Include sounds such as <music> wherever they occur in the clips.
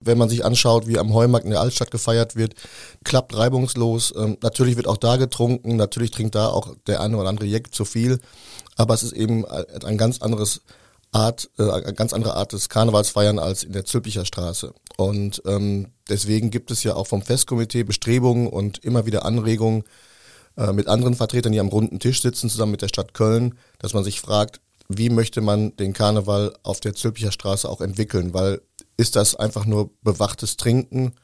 Wenn man sich anschaut, wie am Heumarkt in der Altstadt gefeiert wird, klappt reibungslos. Ähm, natürlich wird auch da getrunken, natürlich trinkt da auch der eine oder andere Jeck zu viel, aber es ist eben ein ganz anderes Art, äh, eine ganz andere Art des Karnevalsfeiern als in der Zülpicher Straße. Und ähm, deswegen gibt es ja auch vom Festkomitee Bestrebungen und immer wieder Anregungen äh, mit anderen Vertretern, die am runden Tisch sitzen, zusammen mit der Stadt Köln, dass man sich fragt, wie möchte man den Karneval auf der Zülpicher Straße auch entwickeln? Weil ist das einfach nur bewachtes Trinken?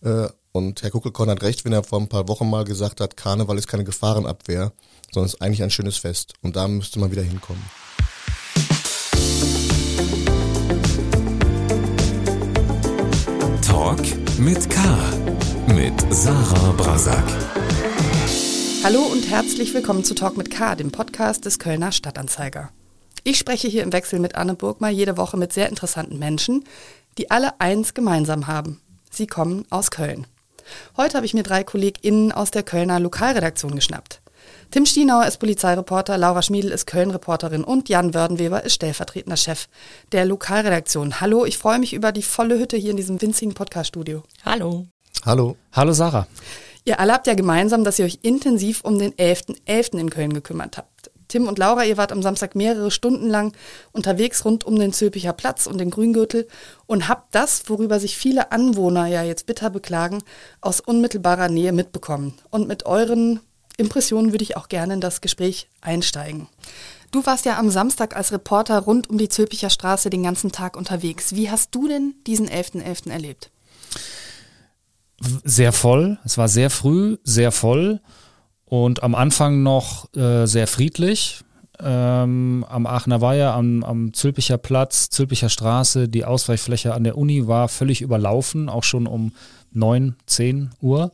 Äh, und Herr Kuckelkorn hat recht, wenn er vor ein paar Wochen mal gesagt hat, Karneval ist keine Gefahrenabwehr, sondern ist eigentlich ein schönes Fest. Und da müsste man wieder hinkommen. Talk mit K. Mit Sarah Brasak. Hallo und herzlich willkommen zu Talk mit K, dem Podcast des Kölner Stadtanzeiger. Ich spreche hier im Wechsel mit Anne Burgmar jede Woche mit sehr interessanten Menschen, die alle eins gemeinsam haben. Sie kommen aus Köln. Heute habe ich mir drei KollegInnen aus der Kölner Lokalredaktion geschnappt. Tim Stienauer ist Polizeireporter, Laura Schmiedel ist Köln-Reporterin und Jan Wördenweber ist stellvertretender Chef der Lokalredaktion. Hallo, ich freue mich über die volle Hütte hier in diesem winzigen Podcast-Studio. Hallo. Hallo. Hallo Sarah. Ihr alle habt ja gemeinsam, dass ihr euch intensiv um den 11.11. .11. in Köln gekümmert habt. Tim und Laura, ihr wart am Samstag mehrere Stunden lang unterwegs rund um den Zülpicher Platz und den Grüngürtel und habt das, worüber sich viele Anwohner ja jetzt bitter beklagen, aus unmittelbarer Nähe mitbekommen. Und mit euren Impressionen würde ich auch gerne in das Gespräch einsteigen. Du warst ja am Samstag als Reporter rund um die Zülpicher Straße den ganzen Tag unterwegs. Wie hast du denn diesen 11.11. .11. erlebt? Sehr voll. Es war sehr früh, sehr voll und am Anfang noch äh, sehr friedlich. Ähm, am Aachener Weiher, am, am Zülpicher Platz, Zülpicher Straße, die Ausweichfläche an der Uni war völlig überlaufen, auch schon um 9, 10 Uhr.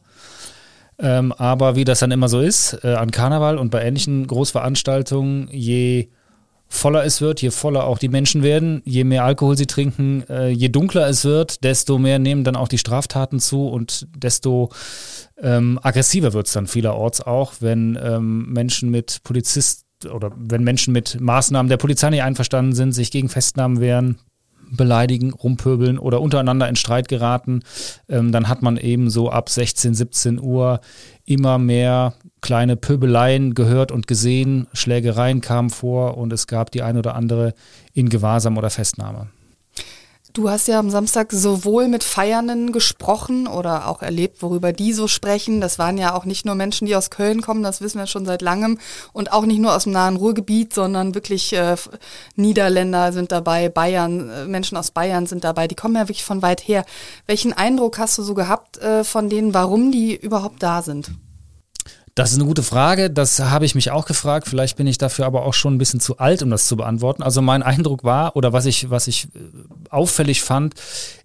Ähm, aber wie das dann immer so ist, äh, an Karneval und bei ähnlichen Großveranstaltungen, je voller es wird, je voller auch die Menschen werden, je mehr Alkohol sie trinken, äh, je dunkler es wird, desto mehr nehmen dann auch die Straftaten zu und desto ähm, aggressiver wird es dann vielerorts auch, wenn ähm, Menschen mit Polizisten oder wenn Menschen mit Maßnahmen der Polizei nicht einverstanden sind, sich gegen Festnahmen wehren, beleidigen, rumpöbeln oder untereinander in Streit geraten, ähm, dann hat man eben so ab 16, 17 Uhr immer mehr kleine Pöbeleien gehört und gesehen, Schlägereien kamen vor und es gab die ein oder andere in Gewahrsam oder Festnahme. Du hast ja am Samstag sowohl mit Feiernden gesprochen oder auch erlebt, worüber die so sprechen. Das waren ja auch nicht nur Menschen, die aus Köln kommen, das wissen wir schon seit langem. Und auch nicht nur aus dem nahen Ruhrgebiet, sondern wirklich äh, Niederländer sind dabei, Bayern, äh, Menschen aus Bayern sind dabei. Die kommen ja wirklich von weit her. Welchen Eindruck hast du so gehabt äh, von denen, warum die überhaupt da sind? Das ist eine gute Frage. Das habe ich mich auch gefragt. Vielleicht bin ich dafür aber auch schon ein bisschen zu alt, um das zu beantworten. Also mein Eindruck war, oder was ich, was ich äh, auffällig fand,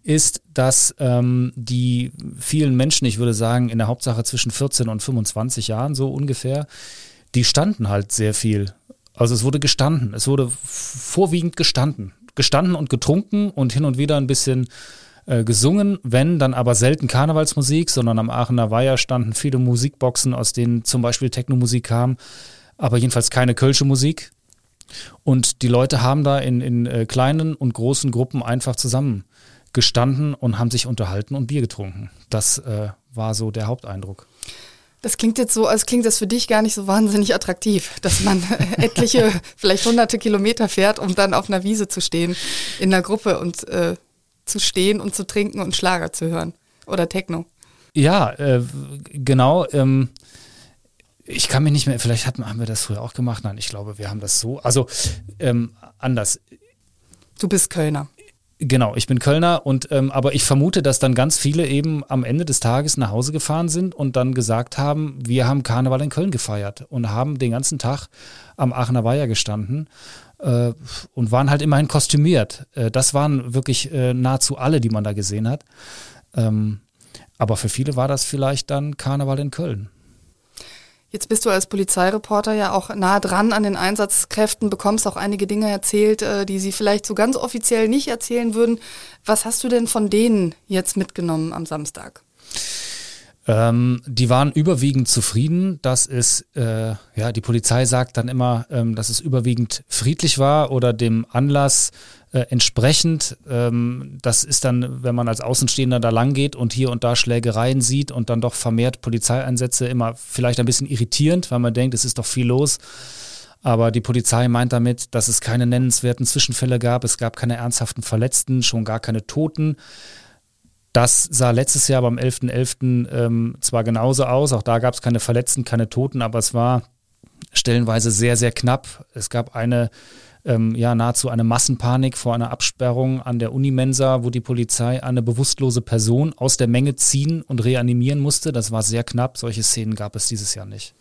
ist, dass ähm, die vielen Menschen, ich würde sagen, in der Hauptsache zwischen 14 und 25 Jahren so ungefähr, die standen halt sehr viel. Also es wurde gestanden. Es wurde vorwiegend gestanden. Gestanden und getrunken und hin und wieder ein bisschen äh, gesungen, wenn dann aber selten Karnevalsmusik, sondern am Aachener Weiher standen viele Musikboxen, aus denen zum Beispiel Technomusik kam, aber jedenfalls keine Kölsche Musik. Und die Leute haben da in, in äh, kleinen und großen Gruppen einfach zusammen gestanden und haben sich unterhalten und Bier getrunken. Das äh, war so der Haupteindruck. Das klingt jetzt so, als klingt das für dich gar nicht so wahnsinnig attraktiv, dass man <laughs> etliche, vielleicht hunderte Kilometer fährt, um dann auf einer Wiese zu stehen in einer Gruppe und äh, zu stehen und zu trinken und Schlager zu hören oder Techno. Ja, äh, genau. Ähm, ich kann mich nicht mehr, vielleicht hat, haben wir das früher auch gemacht. Nein, ich glaube, wir haben das so. Also ähm, anders. Du bist Kölner. Genau, ich bin Kölner und ähm, aber ich vermute, dass dann ganz viele eben am Ende des Tages nach Hause gefahren sind und dann gesagt haben, wir haben Karneval in Köln gefeiert und haben den ganzen Tag am Aachener Weiher gestanden äh, und waren halt immerhin kostümiert. Äh, das waren wirklich äh, nahezu alle, die man da gesehen hat. Ähm, aber für viele war das vielleicht dann Karneval in Köln. Jetzt bist du als Polizeireporter ja auch nah dran an den Einsatzkräften, bekommst auch einige Dinge erzählt, äh, die sie vielleicht so ganz offiziell nicht erzählen würden. Was hast du denn von denen jetzt mitgenommen am Samstag? Ähm, die waren überwiegend zufrieden, dass es, äh, ja, die Polizei sagt dann immer, ähm, dass es überwiegend friedlich war oder dem Anlass Äh, entsprechend, ähm, das ist dann, wenn man als Außenstehender da lang geht und hier und da Schlägereien sieht und dann doch vermehrt Polizeieinsätze, immer vielleicht ein bisschen irritierend, weil man denkt, es ist doch viel los. Aber die Polizei meint damit, dass es keine nennenswerten Zwischenfälle gab, es gab keine ernsthaften Verletzten, schon gar keine Toten. Das sah letztes Jahr beim 11.11. .11., ähm, zwar genauso aus, auch da gab es keine Verletzten, keine Toten, aber es war stellenweise sehr, sehr knapp. Es gab eine ähm, ja nahezu eine Massenpanik vor einer Absperrung an der Unimensa, wo die Polizei eine bewusstlose Person aus der Menge ziehen und reanimieren musste. Das war sehr knapp. Solche Szenen gab es dieses Jahr nicht.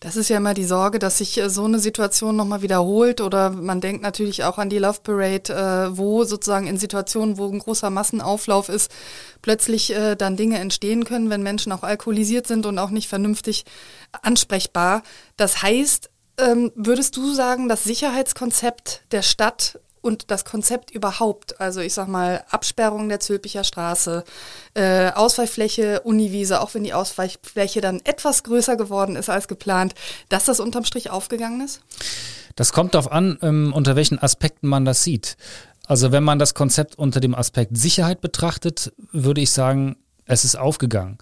Das ist ja immer die Sorge, dass sich äh, so eine Situation nochmal wiederholt oder man denkt natürlich auch an die Love Parade, äh, wo sozusagen in Situationen, wo ein großer Massenauflauf ist, plötzlich äh, dann Dinge entstehen können, wenn Menschen auch alkoholisiert sind und auch nicht vernünftig ansprechbar. Das heißt, ähm, würdest du sagen, das Sicherheitskonzept der Stadt und das Konzept überhaupt, also ich sag mal Absperrung der Zülpicher Straße, äh, Ausweichfläche, Uniwiese, auch wenn die Ausweichfläche dann etwas größer geworden ist als geplant, dass das unterm Strich aufgegangen ist? Das kommt darauf an, ähm, unter welchen Aspekten man das sieht. Also wenn man das Konzept unter dem Aspekt Sicherheit betrachtet, würde ich sagen, es ist aufgegangen,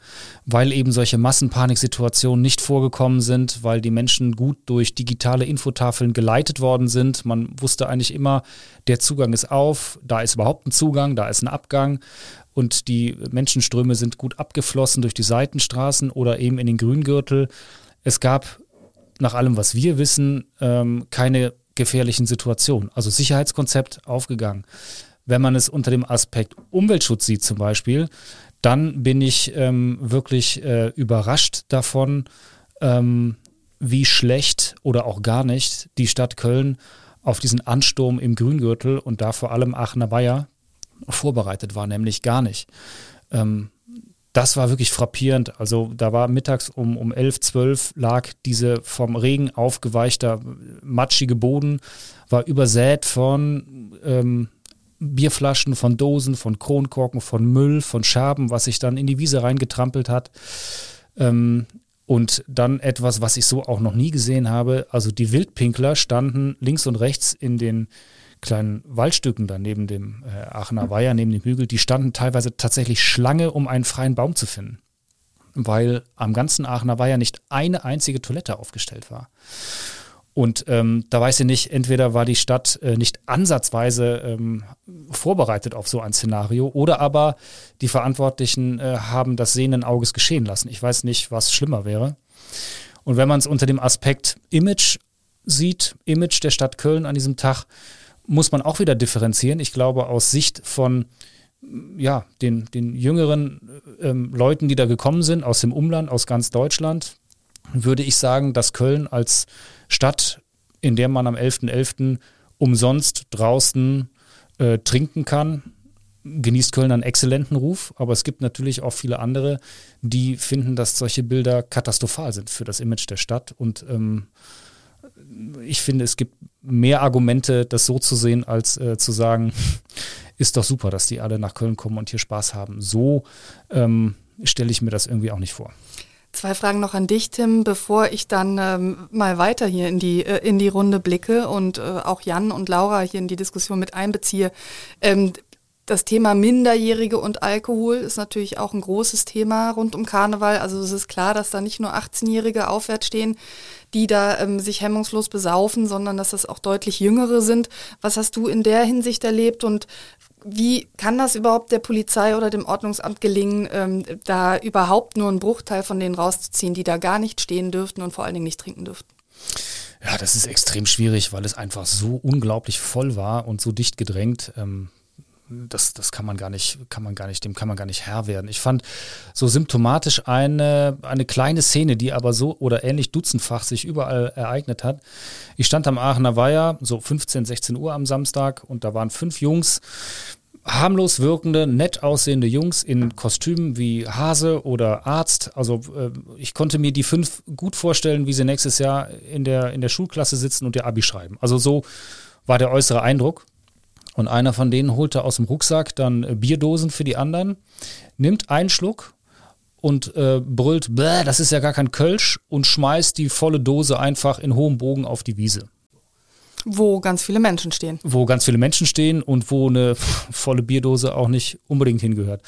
weil eben solche Massenpaniksituationen nicht vorgekommen sind, weil die Menschen gut durch digitale Infotafeln geleitet worden sind. Man wusste eigentlich immer, der Zugang ist auf, da ist überhaupt ein Zugang, da ist ein Abgang und die Menschenströme sind gut abgeflossen durch die Seitenstraßen oder eben in den Grüngürtel. Es gab nach allem, was wir wissen, ähm, keine gefährlichen Situationen. Also Sicherheitskonzept aufgegangen. Wenn man es unter dem Aspekt Umweltschutz sieht zum Beispiel, dann bin ich ähm, wirklich äh, überrascht davon, ähm, wie schlecht oder auch gar nicht die Stadt Köln auf diesen Ansturm im Grüngürtel und da vor allem Aachener Weiher vorbereitet war, nämlich gar nicht. Ähm, das war wirklich frappierend. Also da war mittags um, um 11, 12 lag diese vom Regen aufgeweichter matschige Boden, war übersät von ähm, Bierflaschen, von Dosen, von Kronkorken, von Müll, von Scherben, was sich dann in die Wiese reingetrampelt hat. Ähm, und dann etwas, was ich so auch noch nie gesehen habe. Also die Wildpinkler standen links und rechts in den kleinen Waldstücken da neben dem äh, Aachener Weiher, neben dem Hügel. Die standen teilweise tatsächlich Schlange, um einen freien Baum zu finden. Weil am ganzen Aachener Weiher nicht eine einzige Toilette aufgestellt war. Und ähm, da weiß ich nicht, entweder war die Stadt äh, nicht ansatzweise ähm, vorbereitet auf so ein Szenario oder aber die Verantwortlichen äh, haben das sehenden Auges geschehen lassen. Ich weiß nicht, was schlimmer wäre. Und wenn man es unter dem Aspekt Image sieht, Image der Stadt Köln an diesem Tag, muss man auch wieder differenzieren. Ich glaube, aus Sicht von ja, den, den jüngeren ähm, Leuten, die da gekommen sind, aus dem Umland, aus ganz Deutschland, würde ich sagen, dass Köln als Stadt, in der man am 11.11. .11. umsonst draußen äh, trinken kann, genießt Köln einen exzellenten Ruf, aber es gibt natürlich auch viele andere, die finden, dass solche Bilder katastrophal sind für das Image der Stadt. Und ähm, ich finde, es gibt mehr Argumente, das so zu sehen, als äh, zu sagen, <laughs> ist doch super, dass die alle nach Köln kommen und hier Spaß haben. So ähm, stelle ich mir das irgendwie auch nicht vor. Zwei Fragen noch an dich, Tim, bevor ich dann ähm, mal weiter hier in die, äh, in die Runde blicke und äh, auch Jan und Laura hier in die Diskussion mit einbeziehe. Ähm, das Thema Minderjährige und Alkohol ist natürlich auch ein großes Thema rund um Karneval. Also es ist klar, dass da nicht nur 18-Jährige aufwärts stehen, die da ähm, sich hemmungslos besaufen, sondern dass das auch deutlich jüngere sind. Was hast du in der Hinsicht erlebt und wie kann das überhaupt der Polizei oder dem Ordnungsamt gelingen, ähm, da überhaupt nur einen Bruchteil von denen rauszuziehen, die da gar nicht stehen dürften und vor allen Dingen nicht trinken dürften? Ja, das ist extrem schwierig, weil es einfach so unglaublich voll war und so dicht gedrängt. Ähm, das, das kann man gar nicht, kann man gar nicht, dem kann man gar nicht Herr werden. Ich fand so symptomatisch eine, eine kleine Szene, die aber so oder ähnlich dutzendfach sich überall ereignet hat. Ich stand am Aachener Weiher, so 15, 16 Uhr am Samstag und da waren fünf Jungs, harmlos wirkende, nett aussehende Jungs in Kostümen wie Hase oder Arzt. Also äh, ich konnte mir die fünf gut vorstellen, wie sie nächstes Jahr in der, in der Schulklasse sitzen und ihr Abi schreiben. Also so war der äußere Eindruck. Und einer von denen holte aus dem Rucksack dann äh, Bierdosen für die anderen, nimmt einen Schluck und äh, brüllt, das ist ja gar kein Kölsch und schmeißt die volle Dose einfach in hohem Bogen auf die Wiese. Wo ganz viele Menschen stehen. Wo ganz viele Menschen stehen und wo eine <laughs> volle Bierdose auch nicht unbedingt hingehört.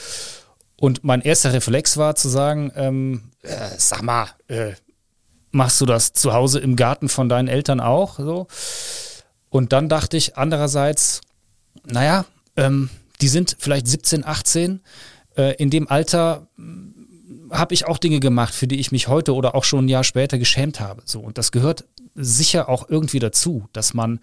Und mein erster Reflex war zu sagen, ähm, äh, sag mal, äh, machst du das zu Hause im Garten von deinen Eltern auch? So? Und dann dachte ich andererseits, naja, ähm, die sind vielleicht 17, 18. Äh, in dem Alter hm, habe ich auch Dinge gemacht, für die ich mich heute oder auch schon ein Jahr später geschämt habe. So, und das gehört sicher auch irgendwie dazu, dass man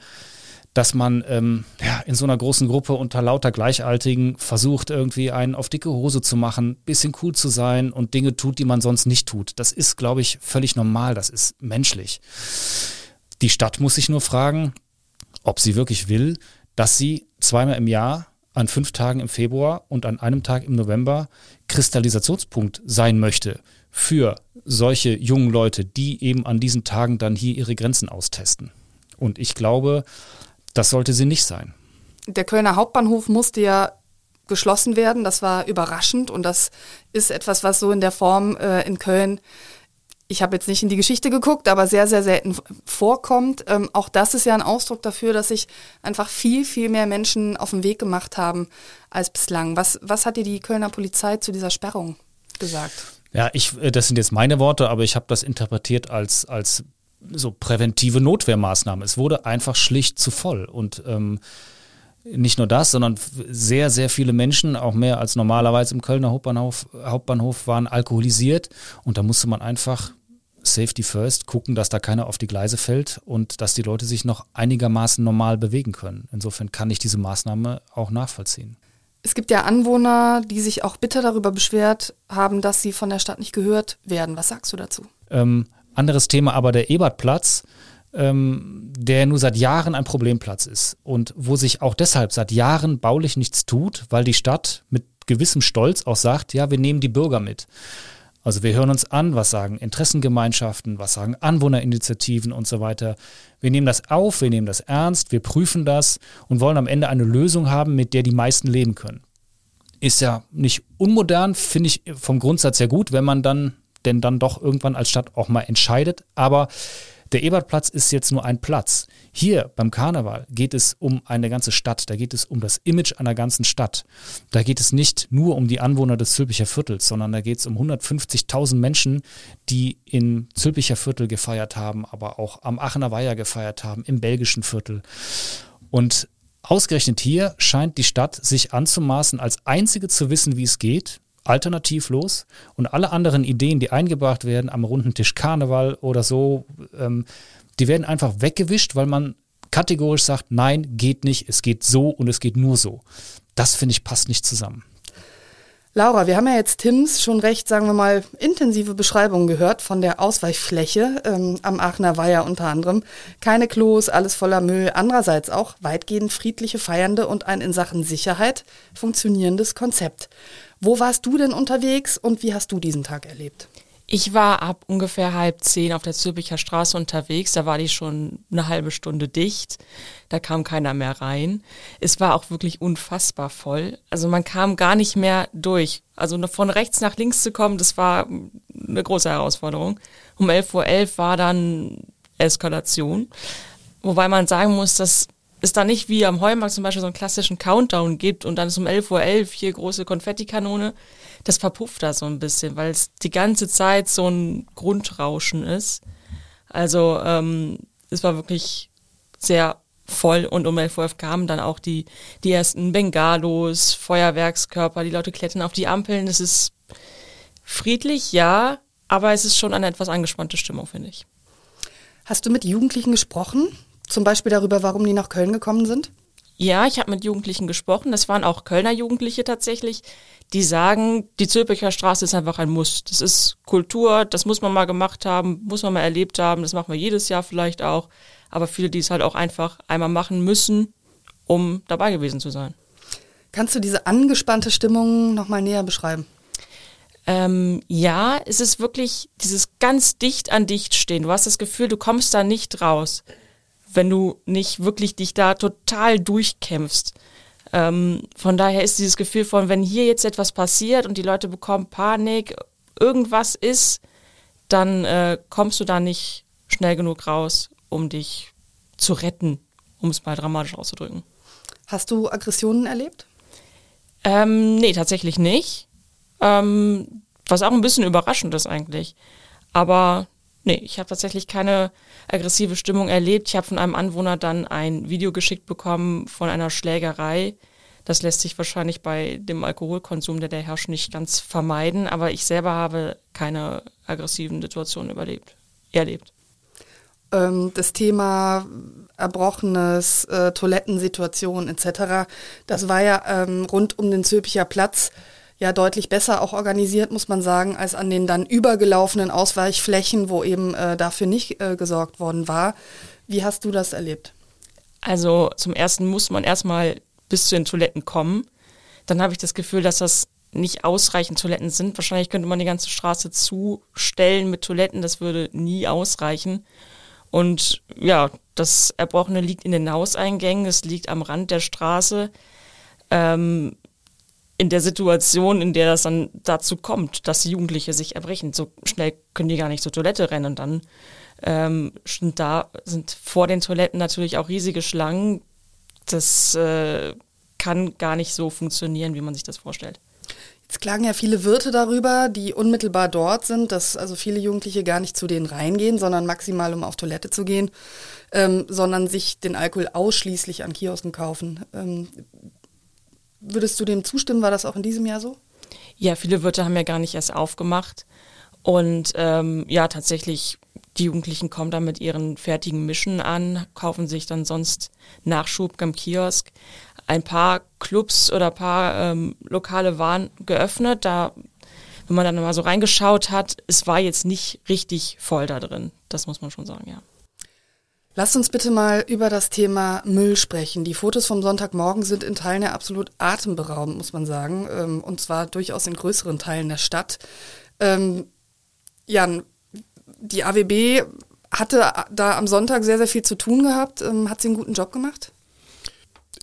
dass man ähm, ja, in so einer großen Gruppe unter lauter Gleichaltigen versucht, irgendwie einen auf dicke Hose zu machen, bisschen cool zu sein und Dinge tut, die man sonst nicht tut. Das ist, glaube ich, völlig normal, das ist menschlich. Die Stadt muss sich nur fragen, ob sie wirklich will, dass sie zweimal im Jahr an fünf Tagen im Februar und an einem Tag im November Kristallisationspunkt sein möchte für solche jungen Leute, die eben an diesen Tagen dann hier ihre Grenzen austesten. Und ich glaube, das sollte sie nicht sein. Der Kölner Hauptbahnhof musste ja geschlossen werden. Das war überraschend und das ist etwas, was so in der Form äh, in Köln, ich habe jetzt nicht in die Geschichte geguckt, aber sehr, sehr selten vorkommt. Ähm, auch das ist ja ein Ausdruck dafür, dass sich einfach viel, viel mehr Menschen auf den Weg gemacht haben als bislang. Was, was hat dir die Kölner Polizei zu dieser Sperrung gesagt? Ja, ich, äh, das sind jetzt meine Worte, aber ich habe das interpretiert als, als so präventive Notwehrmaßnahmen. Es wurde einfach schlicht zu voll. Und ähm, nicht nur das, sondern sehr, sehr viele Menschen, auch mehr als normalerweise im Kölner Hauptbahnhof, Hauptbahnhof waren alkoholisiert. Und da musste man einfach Safety First gucken, dass da keiner auf die Gleise fällt und dass die Leute sich noch einigermaßen normal bewegen können. Insofern kann ich diese Maßnahme auch nachvollziehen. Es gibt ja Anwohner, die sich auch bitter darüber beschwert haben, dass sie von der Stadt nicht gehört werden. Was sagst du dazu? Ähm, anderes Thema aber der Ebertplatz, ähm, der nur seit Jahren ein Problemplatz ist und wo sich auch deshalb seit Jahren baulich nichts tut, weil die Stadt mit gewissem Stolz auch sagt, ja, wir nehmen die Bürger mit. Also wir hören uns an, was sagen Interessengemeinschaften, was sagen Anwohnerinitiativen und so weiter. Wir nehmen das auf, wir nehmen das ernst, wir prüfen das und wollen am Ende eine Lösung haben, mit der die meisten leben können. Ist ja nicht unmodern, finde ich vom Grundsatz sehr gut, wenn man dann denn dann doch irgendwann als Stadt auch mal entscheidet. Aber der Ebertplatz ist jetzt nur ein Platz. Hier beim Karneval geht es um eine ganze Stadt, da geht es um das Image einer ganzen Stadt. Da geht es nicht nur um die Anwohner des Zülpicher Viertels, sondern da geht es um 150.000 Menschen, die im Zülpicher Viertel gefeiert haben, aber auch am Aachener Weiher gefeiert haben, im belgischen Viertel. Und ausgerechnet hier scheint die Stadt sich anzumaßen, als einzige zu wissen, wie es geht, alternativlos und alle anderen Ideen, die eingebracht werden am runden Tisch Karneval oder so, ähm, die werden einfach weggewischt, weil man kategorisch sagt, nein, geht nicht, es geht so und es geht nur so. Das finde ich passt nicht zusammen. Laura, wir haben ja jetzt Tims schon recht, sagen wir mal, intensive Beschreibungen gehört von der Ausweichfläche ähm, am Aachener Weiher unter anderem. Keine Klos, alles voller Müll. Andererseits auch weitgehend friedliche Feiernde und ein in Sachen Sicherheit funktionierendes Konzept. Wo warst du denn unterwegs und wie hast du diesen Tag erlebt? Ich war ab ungefähr halb zehn auf der Zürcher Straße unterwegs. Da war die schon eine halbe Stunde dicht. Da kam keiner mehr rein. Es war auch wirklich unfassbar voll. Also man kam gar nicht mehr durch. Also von rechts nach links zu kommen, das war eine große Herausforderung. Um 11.11 Uhr .11 war dann Eskalation. Wobei man sagen muss, dass es da nicht wie am Heumarkt zum Beispiel so einen klassischen Countdown gibt und dann ist um 11.11 Uhr .11 hier große Konfettikanone, das verpufft da so ein bisschen, weil es die ganze Zeit so ein Grundrauschen ist. Also ähm, es war wirklich sehr voll und um 11.11 Uhr kamen dann auch die, die ersten Bengalos, Feuerwerkskörper, die Leute klettern auf die Ampeln. Es ist friedlich, ja, aber es ist schon eine etwas angespannte Stimmung, finde ich. Hast du mit Jugendlichen gesprochen? Zum Beispiel darüber, warum die nach Köln gekommen sind? Ja, ich habe mit Jugendlichen gesprochen. Das waren auch Kölner Jugendliche tatsächlich, die sagen, die Zülpicher Straße ist einfach ein Muss. Das ist Kultur, das muss man mal gemacht haben, muss man mal erlebt haben. Das machen wir jedes Jahr vielleicht auch. Aber viele, die es halt auch einfach einmal machen müssen, um dabei gewesen zu sein. Kannst du diese angespannte Stimmung nochmal näher beschreiben? Ähm, ja, es ist wirklich dieses ganz dicht an dicht stehen. Du hast das Gefühl, du kommst da nicht raus wenn du nicht wirklich dich da total durchkämpfst. Ähm, von daher ist dieses Gefühl von, wenn hier jetzt etwas passiert und die Leute bekommen Panik, irgendwas ist, dann äh, kommst du da nicht schnell genug raus, um dich zu retten um es mal dramatisch auszudrücken. Hast du Aggressionen erlebt? Ähm, nee, tatsächlich nicht. Ähm, was auch ein bisschen überraschend ist eigentlich. Aber nee, ich habe tatsächlich keine aggressive Stimmung erlebt. Ich habe von einem Anwohner dann ein Video geschickt bekommen von einer Schlägerei. Das lässt sich wahrscheinlich bei dem Alkoholkonsum, der da herrscht, nicht ganz vermeiden. Aber ich selber habe keine aggressiven Situationen überlebt, erlebt. Ähm, das Thema Erbrochenes, äh, Toilettensituation etc., das war ja ähm, rund um den Zülpicher Platz ja deutlich besser auch organisiert, muss man sagen, als an den dann übergelaufenen Ausweichflächen, wo eben äh, dafür nicht äh, gesorgt worden war. Wie hast du das erlebt? Also zum ersten muss man erstmal bis zu den Toiletten kommen. Dann habe ich das Gefühl, dass das nicht ausreichend Toiletten sind. Wahrscheinlich könnte man die ganze Straße zustellen mit Toiletten. Das würde nie ausreichen. Und ja, das Erbrochene liegt in den Hauseingängen, es liegt am Rand der Straße. Ähm, in der Situation, in der das dann dazu kommt, dass Jugendliche sich erbrechen. So schnell können die gar nicht zur Toilette rennen. Und dann ähm, sind da sind vor den Toiletten natürlich auch riesige Schlangen. Das äh, kann gar nicht so funktionieren, wie man sich das vorstellt. Jetzt klagen ja viele Wirte darüber, die unmittelbar dort sind, dass also viele Jugendliche gar nicht zu denen reingehen, sondern maximal um auf Toilette zu gehen, ähm, sondern sich den Alkohol ausschließlich an Kiosken kaufen. Ähm, würdest du dem zustimmen? War das auch in diesem Jahr so? Ja, viele Wirte haben ja gar nicht erst aufgemacht. Und ähm, ja, tatsächlich, die Jugendlichen kommen dann mit ihren fertigen Mischen an, kaufen sich dann sonst Nachschub am Kiosk. Ein paar Clubs oder ein paar ähm, Lokale waren geöffnet. Da, wenn man dann mal so reingeschaut hat, es war jetzt nicht richtig voll da drin. Das muss man schon sagen, ja. Lasst uns bitte mal über das Thema Müll sprechen. Die Fotos vom Sonntagmorgen sind in Teilen ja absolut atemberaubend, muss man sagen. Ähm, und zwar durchaus in größeren Teilen der Stadt. Ähm, Jan, die AWB hatte da am Sonntag sehr, sehr viel zu tun gehabt. Ähm, hat sie einen guten Job gemacht?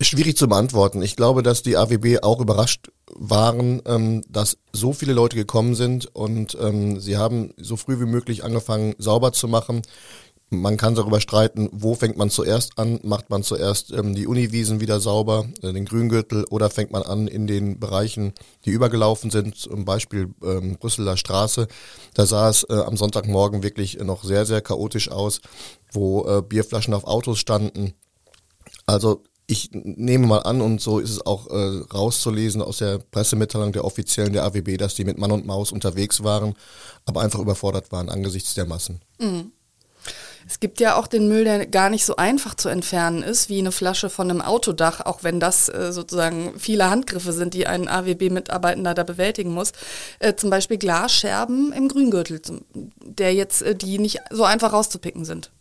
Schwierig zu beantworten. Ich glaube, dass die AWB auch überrascht waren, ähm, dass so viele Leute gekommen sind und ähm, sie haben so früh wie möglich angefangen, sauber zu machen. Man kann darüber streiten, wo fängt man zuerst an? Macht man zuerst ähm, die Uniwiesen wieder sauber, äh, den Grüngürtel, oder fängt man an in den Bereichen, die übergelaufen sind, zum Beispiel ähm, Brüsseler Straße. Da sah es äh, am Sonntagmorgen wirklich noch sehr, sehr chaotisch aus, wo äh, Bierflaschen auf Autos standen. Also ich nehme mal an, und so ist es auch äh, rauszulesen aus der Pressemitteilung der Offiziellen der AWB, dass die mit Mann und Maus unterwegs waren, aber einfach überfordert waren angesichts der Massen. Mhm. Es gibt ja auch den Müll, der gar nicht so einfach zu entfernen ist, wie eine Flasche von einem Autodach, auch wenn das äh, sozusagen viele Handgriffe sind, die ein AWB-Mitarbeitender da bewältigen muss. Äh, zum Beispiel Glasscherben im Grüngürtel, der jetzt äh, die nicht so einfach rauszupicken sind.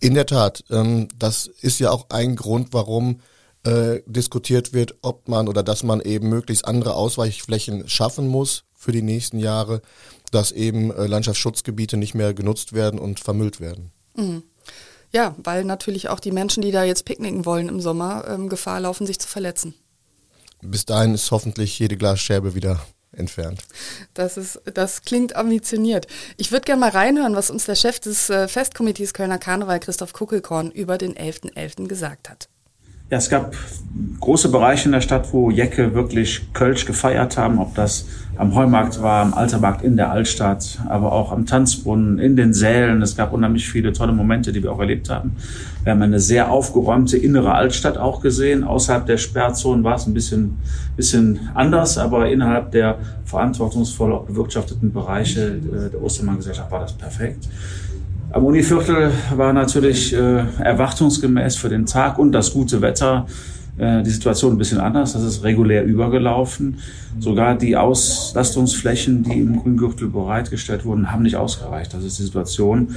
In der Tat, ähm, das ist ja auch ein Grund, warum äh, diskutiert wird, ob man oder dass man eben möglichst andere Ausweichflächen schaffen muss für die nächsten Jahre, dass eben äh, Landschaftsschutzgebiete nicht mehr genutzt werden und vermüllt werden. Mhm. Ja, weil natürlich auch die Menschen, die da jetzt picknicken wollen im Sommer, ähm, Gefahr laufen, sich zu verletzen. Bis dahin ist hoffentlich jede Glasscherbe wieder entfernt. Das, ist, das klingt ambitioniert. Ich würde gerne mal reinhören, was uns der Chef des äh, Festkomitees Kölner Karneval, Christoph Kuckelkorn, über den 11.11. .11. gesagt hat. Ja, es gab große Bereiche in der Stadt, wo Jecke wirklich Kölsch gefeiert haben, ob das am Heumarkt war, am Altermarkt in der Altstadt, aber auch am Tanzbrunnen, in den Sälen. Es gab unheimlich viele tolle Momente, die wir auch erlebt haben. Wir haben eine sehr aufgeräumte innere Altstadt auch gesehen. Außerhalb der Sperrzonen war es ein bisschen, bisschen anders, aber innerhalb der verantwortungsvoll bewirtschafteten Bereiche äh, der Ostermann-Gesellschaft war das perfekt. Am Univiertel war natürlich äh, erwartungsgemäß für den Tag und das gute Wetter die Situation ein bisschen anders. Das ist regulär übergelaufen. Sogar die Auslastungsflächen, die im Grüngürtel bereitgestellt wurden, haben nicht ausgereicht. Das ist die Situation,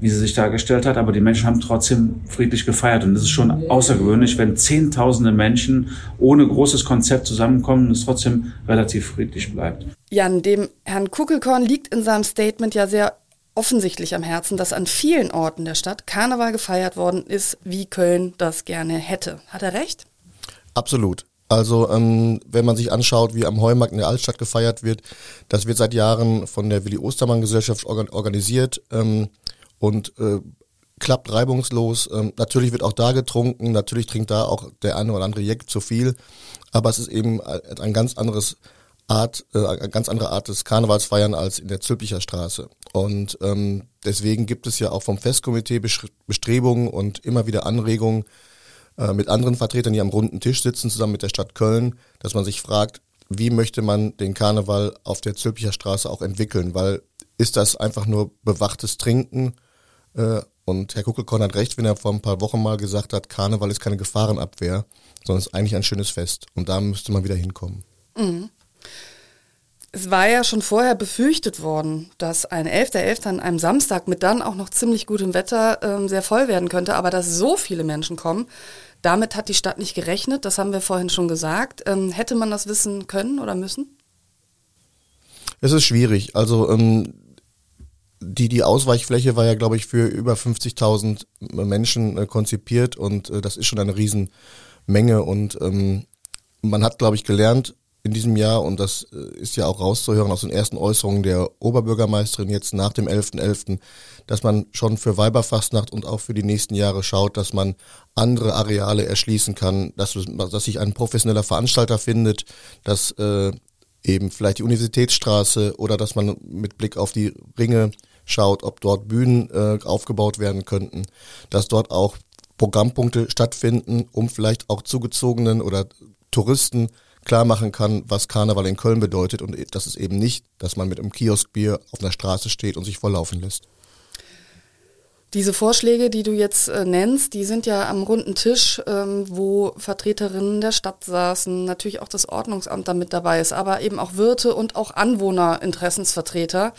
wie sie sich dargestellt hat. Aber die Menschen haben trotzdem friedlich gefeiert. Und das ist schon außergewöhnlich, wenn Zehntausende Menschen ohne großes Konzept zusammenkommen und es trotzdem relativ friedlich bleibt. Jan, dem Herrn Kuckelkorn liegt in seinem Statement ja sehr offensichtlich am Herzen, dass an vielen Orten der Stadt Karneval gefeiert worden ist, wie Köln das gerne hätte. Hat er recht? Absolut. Also ähm, wenn man sich anschaut, wie am Heumarkt in der Altstadt gefeiert wird, das wird seit Jahren von der Willi Ostermann Gesellschaft organ organisiert ähm, und äh, klappt reibungslos. Ähm, natürlich wird auch da getrunken, natürlich trinkt da auch der eine oder andere Jeck zu viel, aber es ist eben ein ganz anderes Art, äh, eine ganz andere Art des Karnevalsfeiern als in der Zülpicher Straße. Und ähm, deswegen gibt es ja auch vom Festkomitee Bestrebungen und immer wieder Anregungen äh, mit anderen Vertretern, die am runden Tisch sitzen, zusammen mit der Stadt Köln, dass man sich fragt, wie möchte man den Karneval auf der Zülpicher Straße auch entwickeln? Weil ist das einfach nur bewachtes Trinken? Äh, und Herr Kuckelkorn hat recht, wenn er vor ein paar Wochen mal gesagt hat, Karneval ist keine Gefahrenabwehr, sondern ist eigentlich ein schönes Fest. Und da müsste man wieder hinkommen. Mhm. Es war ja schon vorher befürchtet worden, dass ein 11.11. .11. an einem Samstag mit dann auch noch ziemlich gutem Wetter ähm, sehr voll werden könnte, aber dass so viele Menschen kommen, damit hat die Stadt nicht gerechnet, das haben wir vorhin schon gesagt. Ähm, hätte man das wissen können oder müssen? Es ist schwierig. Also ähm, die, die Ausweichfläche war ja, glaube ich, für über 50.000 Menschen äh, konzipiert und äh, das ist schon eine Riesenmenge und ähm, man hat, glaube ich, gelernt, in diesem Jahr und das äh, ist ja auch rauszuhören aus den ersten Äußerungen der Oberbürgermeisterin jetzt nach dem 11.11., .11., dass man schon für Weiberfastnacht und auch für die nächsten Jahre schaut, dass man andere Areale erschließen kann, dass, dass sich ein professioneller Veranstalter findet, dass äh, eben vielleicht die Universitätsstraße oder dass man mit Blick auf die Ringe schaut, ob dort Bühnen äh, aufgebaut werden könnten, dass dort auch Programmpunkte stattfinden, um vielleicht auch zugezogenen oder Touristen klar machen kann, was Karneval in Köln bedeutet und das ist eben nicht, dass man mit einem Kioskbier auf einer Straße steht und sich volllaufen lässt. Diese Vorschläge, die du jetzt äh, nennst, die sind ja am runden Tisch, ähm, wo Vertreterinnen der Stadt saßen, natürlich auch das Ordnungsamt damit dabei ist, aber eben auch Wirte und auch Anwohnerinteressensvertreter.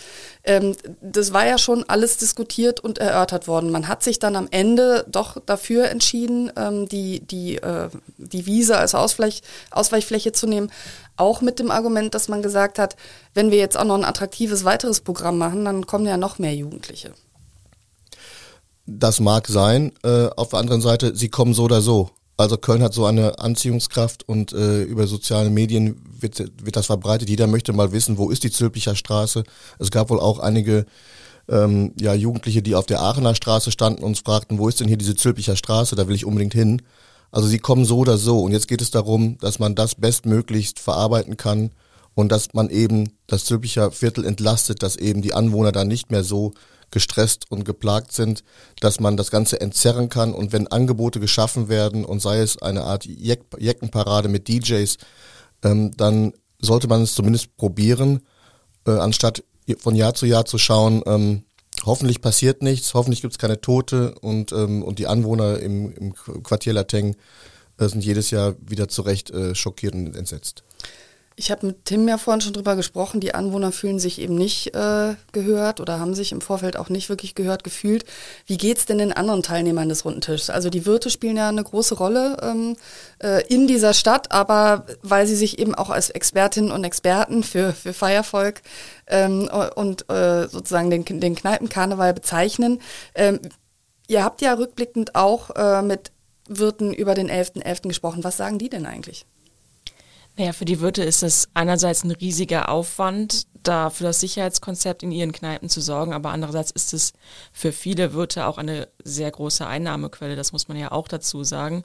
Ähm, das war ja schon alles diskutiert und erörtert worden. Man hat sich dann am Ende doch dafür entschieden, ähm, die, die, äh, die Wiese als Ausweich, Ausweichfläche zu nehmen. Auch mit dem Argument, dass man gesagt hat, wenn wir jetzt auch noch ein attraktives weiteres Programm machen, dann kommen ja noch mehr Jugendliche. Das mag sein. Äh, auf der anderen Seite, sie kommen so oder so. Also Köln hat so eine Anziehungskraft und äh, über soziale Medien wird, wird das verbreitet. Jeder möchte mal wissen, wo ist die Zülpicher Straße. Es gab wohl auch einige ähm, ja, Jugendliche, die auf der Aachener Straße standen und uns fragten, wo ist denn hier diese Zülpicher Straße, da will ich unbedingt hin. Also sie kommen so oder so. Und jetzt geht es darum, dass man das bestmöglichst verarbeiten kann und dass man eben das Zülpicher Viertel entlastet, dass eben die Anwohner da nicht mehr so gestresst und geplagt sind, dass man das Ganze entzerren kann und wenn Angebote geschaffen werden und sei es eine Art Jeck Jeckenparade mit DJs, ähm, dann sollte man es zumindest probieren, äh, anstatt von Jahr zu Jahr zu schauen, ähm, hoffentlich passiert nichts, hoffentlich gibt es keine Tote und, ähm, und die Anwohner im, im Quartier Lateng äh, sind jedes Jahr wieder zurecht äh, schockiert und entsetzt. Ich habe mit Tim ja vorhin schon drüber gesprochen, die Anwohner fühlen sich eben nicht äh, gehört oder haben sich im Vorfeld auch nicht wirklich gehört gefühlt. Wie geht's denn den anderen Teilnehmern des Runden Tisches? Also die Wirte spielen ja eine große Rolle ähm, äh, in dieser Stadt, aber weil sie sich eben auch als Expertinnen und Experten für, für Feiervolk ähm, und äh, sozusagen den, den Kneipenkarneval bezeichnen. Ähm, ihr habt ja rückblickend auch äh, mit Wirten über den 11.11. .11. gesprochen. Was sagen die denn eigentlich? Naja, für die Wirte ist es einerseits ein riesiger Aufwand, da für das Sicherheitskonzept in ihren Kneipen zu sorgen, aber andererseits ist es für viele Wirte auch eine sehr große Einnahmequelle, das muss man ja auch dazu sagen.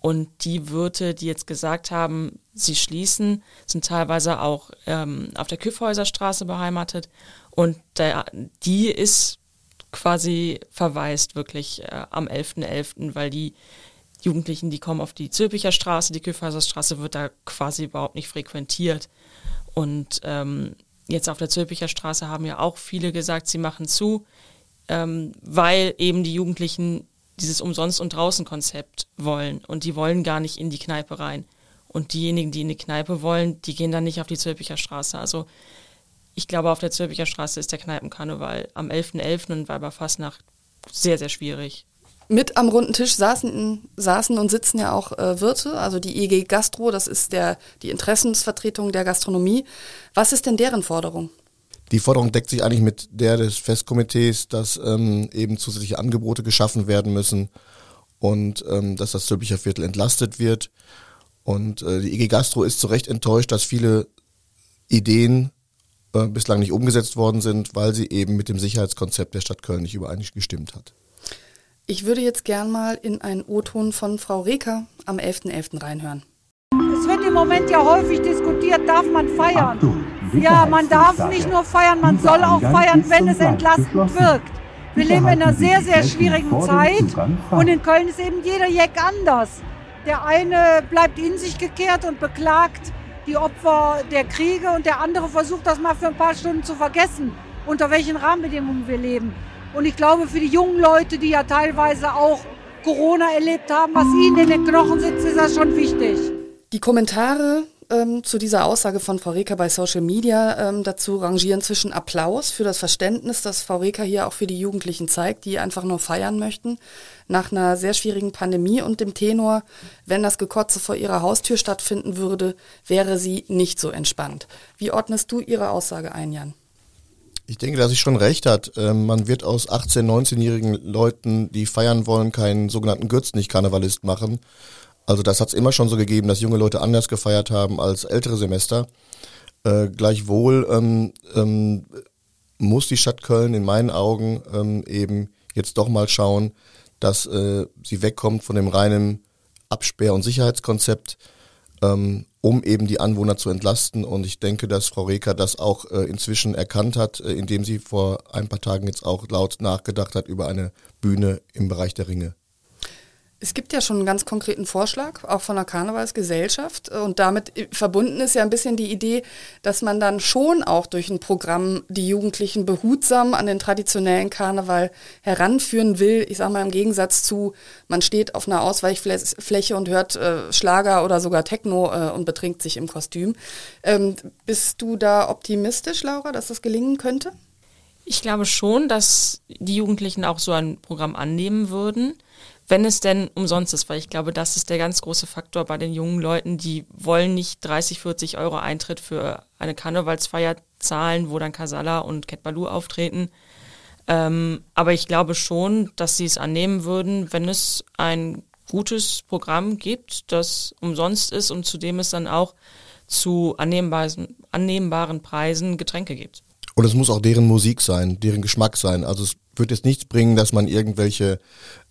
Und die Wirte, die jetzt gesagt haben, sie schließen, sind teilweise auch ähm, auf der Küffhäuserstraße beheimatet und der, die ist quasi verwaist wirklich äh, am 11.11., .11., weil die Jugendlichen, die kommen auf die Zülpicher Straße, die Küffhäuserstraße wird da quasi überhaupt nicht frequentiert. Und ähm, jetzt auf der Zülpicher Straße haben ja auch viele gesagt, sie machen zu, ähm, weil eben die Jugendlichen dieses Umsonst- und Draußen-Konzept wollen. Und die wollen gar nicht in die Kneipe rein. Und diejenigen, die in die Kneipe wollen, die gehen dann nicht auf die Zülpicher Straße. Also ich glaube, auf der Zülpicher Straße ist der Kneipenkarneval am 11.11. .11. und Weiberfastnacht sehr, sehr schwierig mit am runden Tisch saßen, saßen und sitzen ja auch äh, Wirte, also die EG Gastro, das ist der, die Interessensvertretung der Gastronomie. Was ist denn deren Forderung? Die Forderung deckt sich eigentlich mit der des Festkomitees, dass ähm, eben zusätzliche Angebote geschaffen werden müssen und ähm, dass das Zülpicher Viertel entlastet wird. Und äh, die EG Gastro ist zu Recht enttäuscht, dass viele Ideen äh, bislang nicht umgesetzt worden sind, weil sie eben mit dem Sicherheitskonzept der Stadt Köln nicht übereingestimmt hat. Ich würde jetzt gern mal in einen O-Ton von Frau Reker am 11.11. .11. reinhören. Es wird im Moment ja häufig diskutiert, darf man feiern? Ja, man darf nicht nur feiern, man soll auch feiern, wenn es entlastend wirkt. Wir leben in einer sehr, sehr schwierigen Zeit und in Köln ist eben jeder Jack anders. Der eine bleibt in sich gekehrt und beklagt die Opfer der Kriege und der andere versucht das mal für ein paar Stunden zu vergessen, unter welchen Rahmenbedingungen wir leben. Und ich glaube, für die jungen Leute, die ja teilweise auch Corona erlebt haben, was ihnen in den Knochen sitzt, ist das schon wichtig. Die Kommentare ähm, zu dieser Aussage von Frau Reker bei Social Media ähm, dazu rangieren zwischen Applaus für das Verständnis, das Frau Reker hier auch für die Jugendlichen zeigt, die einfach nur feiern möchten, nach einer sehr schwierigen Pandemie und dem Tenor, wenn das Gekotze vor ihrer Haustür stattfinden würde, wäre sie nicht so entspannt. Wie ordnest du ihre Aussage ein, Jan? Ich denke, dass sie schon recht hat. Ähm, man wird aus 18-, 19-jährigen Leuten, die feiern wollen, keinen sogenannten Gürzenich-Karnevalist machen. Also das hat es immer schon so gegeben, dass junge Leute anders gefeiert haben als ältere Semester. Äh, gleichwohl ähm, ähm, muss die Stadt Köln in meinen Augen ähm, eben jetzt doch mal schauen, dass äh, sie wegkommt von dem reinen Absperr- und Sicherheitskonzept, ähm, um eben die Anwohner zu entlasten. Und ich denke, dass Frau Reker das auch äh, inzwischen erkannt hat, äh, indem sie vor ein paar Tagen jetzt auch laut nachgedacht hat über eine Bühne im Bereich der Ringe. Es gibt ja schon einen ganz konkreten Vorschlag, auch von der Karnevalsgesellschaft. Und damit verbunden ist ja ein bisschen die Idee, dass man dann schon auch durch ein Programm die Jugendlichen behutsam an den traditionellen Karneval heranführen will. Ich sage mal im Gegensatz zu, man steht auf einer Ausweichfläche und hört äh, Schlager oder sogar Techno äh, und betrinkt sich im Kostüm. Ähm, bist du da optimistisch, Laura, dass das gelingen könnte? Ich glaube schon, dass die Jugendlichen auch so ein Programm annehmen würden wenn es denn umsonst ist, weil ich glaube, das ist der ganz große Faktor bei den jungen Leuten, die wollen nicht 30, 40 Euro Eintritt für eine Karnevalsfeier zahlen, wo dann Kasala und Cat Baloo auftreten. Ähm, aber ich glaube schon, dass sie es annehmen würden, wenn es ein gutes Programm gibt, das umsonst ist und zu dem es dann auch zu annehmbaren, annehmbaren Preisen Getränke gibt. Und es muss auch deren Musik sein, deren Geschmack sein. Also es wird jetzt nichts bringen, dass man irgendwelche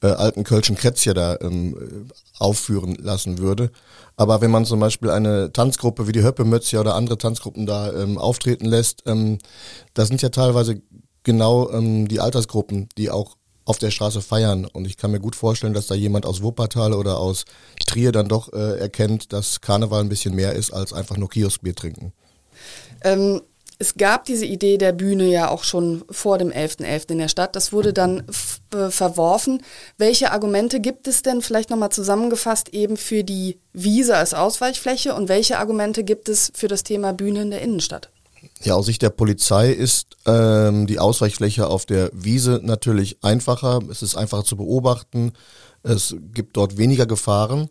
äh, alten Kölschen Krätzchen da ähm, aufführen lassen würde. Aber wenn man zum Beispiel eine Tanzgruppe wie die Höppemötzchen oder andere Tanzgruppen da ähm, auftreten lässt, ähm, das sind ja teilweise genau ähm, die Altersgruppen, die auch auf der Straße feiern. Und ich kann mir gut vorstellen, dass da jemand aus Wuppertal oder aus Trier dann doch äh, erkennt, dass Karneval ein bisschen mehr ist als einfach nur Kioskbier trinken. Ähm, es gab diese Idee der Bühne ja auch schon vor dem 11.11. .11. in der Stadt. Das wurde dann äh, verworfen. Welche Argumente gibt es denn vielleicht nochmal zusammengefasst eben für die Wiese als Ausweichfläche und welche Argumente gibt es für das Thema Bühne in der Innenstadt? Ja, aus Sicht der Polizei ist ähm, die Ausweichfläche auf der Wiese natürlich einfacher. Es ist einfacher zu beobachten. Es gibt dort weniger Gefahren.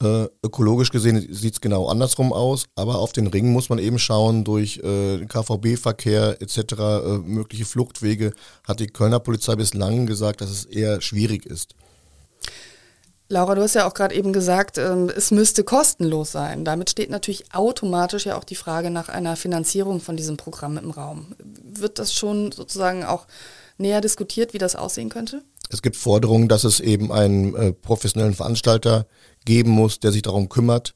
Äh, ökologisch gesehen sieht es genau andersrum aus, aber auf den Ringen muss man eben schauen, durch äh, KVB-Verkehr etc., äh, mögliche Fluchtwege, hat die Kölner Polizei bislang gesagt, dass es eher schwierig ist. Laura, du hast ja auch gerade eben gesagt, ähm, es müsste kostenlos sein. Damit steht natürlich automatisch ja auch die Frage nach einer Finanzierung von diesem Programm im Raum. Wird das schon sozusagen auch näher diskutiert, wie das aussehen könnte? Es gibt Forderungen, dass es eben einen äh, professionellen Veranstalter geben muss, der sich darum kümmert.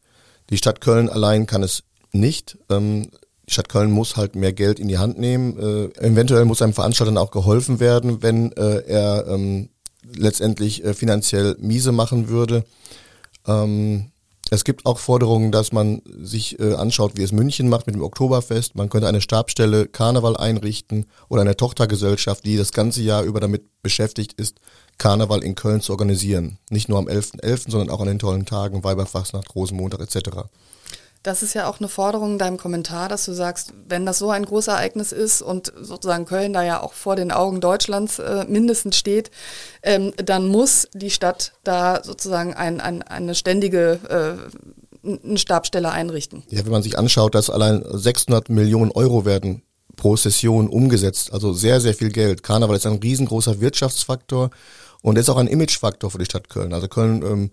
Die Stadt Köln allein kann es nicht. Ähm, die Stadt Köln muss halt mehr Geld in die Hand nehmen. Äh, eventuell muss einem Veranstalter auch geholfen werden, wenn äh, er ähm, letztendlich äh, finanziell miese machen würde. Ähm, es gibt auch Forderungen, dass man sich äh, anschaut, wie es München macht mit dem Oktoberfest. Man könnte eine Stabstelle Karneval einrichten oder eine Tochtergesellschaft, die das ganze Jahr über damit beschäftigt ist, Karneval in Köln zu organisieren. Nicht nur am 11.11., .11., sondern auch an den tollen Tagen, Weiberfastnacht, Rosenmontag etc. Das ist ja auch eine Forderung in deinem Kommentar, dass du sagst, wenn das so ein Großereignis ist und sozusagen Köln da ja auch vor den Augen Deutschlands äh, mindestens steht, ähm, dann muss die Stadt da sozusagen ein, ein, eine ständige äh, eine Stabstelle einrichten. Ja, wenn man sich anschaut, dass allein 600 Millionen Euro werden pro Session umgesetzt, also sehr, sehr viel Geld. Karneval ist ein riesengroßer Wirtschaftsfaktor und ist auch ein Imagefaktor für die Stadt Köln. Also Köln ähm,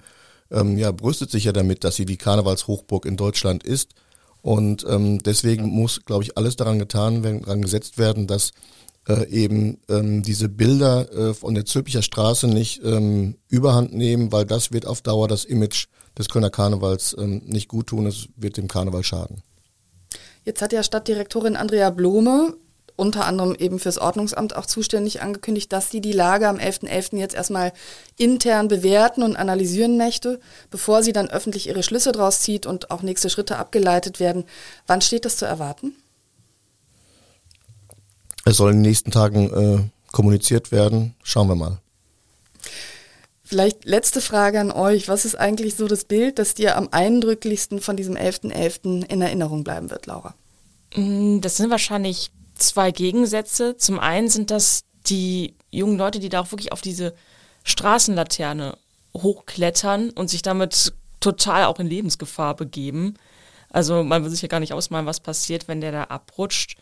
ähm, ja, brüstet sich ja damit, dass sie die Karnevalshochburg in Deutschland ist. Und ähm, deswegen muss, glaube ich, alles daran getan werden, daran gesetzt werden, dass äh, eben ähm, diese Bilder äh, von der Zülpicher Straße nicht ähm, überhand nehmen, weil das wird auf Dauer das Image des Kölner Karnevals ähm, nicht gut tun, es wird dem Karneval schaden. Jetzt hat ja Stadtdirektorin Andrea Blome unter anderem eben fürs Ordnungsamt auch zuständig angekündigt, dass sie die Lage am 11.11. .11. jetzt erstmal intern bewerten und analysieren möchte, bevor sie dann öffentlich ihre Schlüsse draus zieht und auch nächste Schritte abgeleitet werden. Wann steht das zu erwarten? Es soll in den nächsten Tagen äh, kommuniziert werden. Schauen wir mal. Vielleicht letzte Frage an euch. Was ist eigentlich so das Bild, das dir am eindrücklichsten von diesem 11.11. .11. in Erinnerung bleiben wird, Laura? Mm, das sind wahrscheinlich zwei Gegensätze. Zum einen sind das die jungen Leute, die da auch wirklich auf diese Straßenlaterne hochklettern und sich damit total auch in Lebensgefahr begeben. Also man will sich ja gar nicht ausmalen, was passiert, wenn der da abrutscht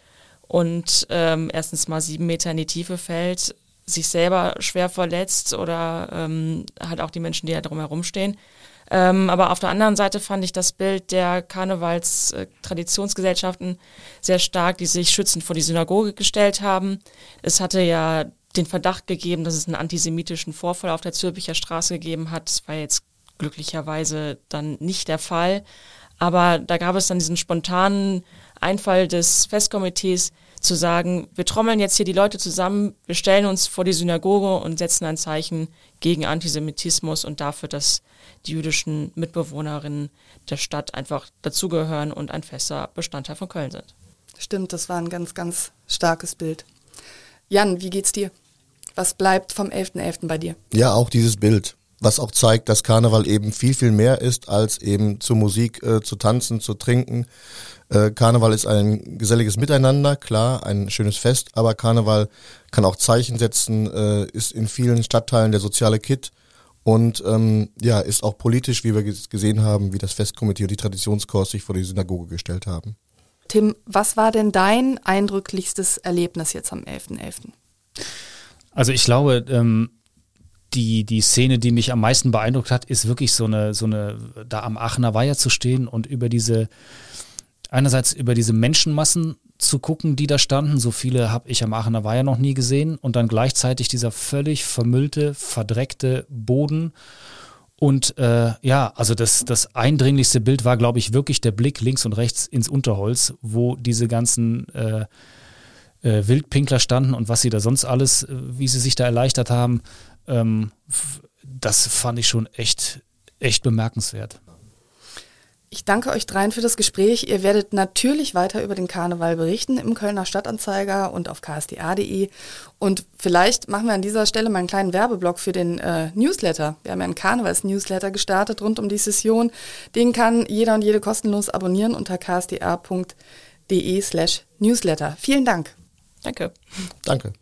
und ähm, erstens mal sieben Meter in die Tiefe fällt, sich selber schwer verletzt oder ähm, halt auch die Menschen, die da drumherum stehen. Ähm, aber auf der anderen Seite fand ich das Bild der Karnevals-Traditionsgesellschaften sehr stark, die sich schützend vor die Synagoge gestellt haben. Es hatte ja den Verdacht gegeben, dass es einen antisemitischen Vorfall auf der Zürcher Straße gegeben hat. Das war jetzt glücklicherweise dann nicht der Fall. Aber da gab es dann diesen spontanen Einfall des Festkomitees zu sagen, wir trommeln jetzt hier die Leute zusammen, wir stellen uns vor die Synagoge und setzen ein Zeichen gegen Antisemitismus und dafür, dass die jüdischen Mitbewohnerinnen der Stadt einfach dazugehören und ein fester Bestandteil von Köln sind. Stimmt, das war ein ganz, ganz starkes Bild. Jan, wie geht's dir? Was bleibt vom 11.11. .11. bei dir? Ja, auch dieses Bild, was auch zeigt, dass Karneval eben viel, viel mehr ist, als eben zur Musik äh, zu tanzen, zu trinken. Äh, Karneval ist ein geselliges Miteinander, klar, ein schönes Fest, aber Karneval kann auch Zeichen setzen, äh, ist in vielen Stadtteilen der soziale Kit und ähm, ja, ist auch politisch, wie wir gesehen haben, wie das Festkomitee und die Traditionskurs sich vor die Synagoge gestellt haben. Tim, was war denn dein eindrücklichstes Erlebnis jetzt am 11.11.? .11.? Also ich glaube, ähm, die, die Szene, die mich am meisten beeindruckt hat, ist wirklich so eine, so eine, da am Aachener Weiher zu stehen und über diese, einerseits über diese Menschenmassen zu gucken, die da standen. So viele habe ich am Aachener Weiher noch nie gesehen. Und dann gleichzeitig dieser völlig vermüllte, verdreckte Boden. Und äh, ja, also das, das eindringlichste Bild war, glaube ich, wirklich der Blick links und rechts ins Unterholz, wo diese ganzen äh, äh, Wildpinkler standen und was sie da sonst alles, äh, wie sie sich da erleichtert haben. Ähm, das fand ich schon echt, echt bemerkenswert. Ich danke euch dreien für das Gespräch. Ihr werdet natürlich weiter über den Karneval berichten im Kölner Stadtanzeiger und auf ksda.de. Und vielleicht machen wir an dieser Stelle mal einen kleinen Werbeblock für den äh, Newsletter. Wir haben ja einen Karnevals-Newsletter gestartet rund um die Session. Den kann jeder und jede kostenlos abonnieren unter ksda.de slash Newsletter. Vielen Dank. Danke. Danke.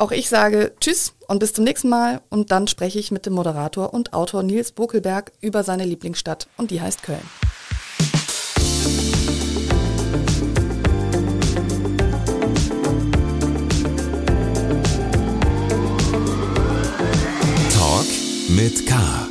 Auch ich sage Tschüss und bis zum nächsten Mal. Und dann spreche ich mit dem Moderator und Autor Nils Bokelberg über seine Lieblingsstadt und die heißt Köln. Talk mit K.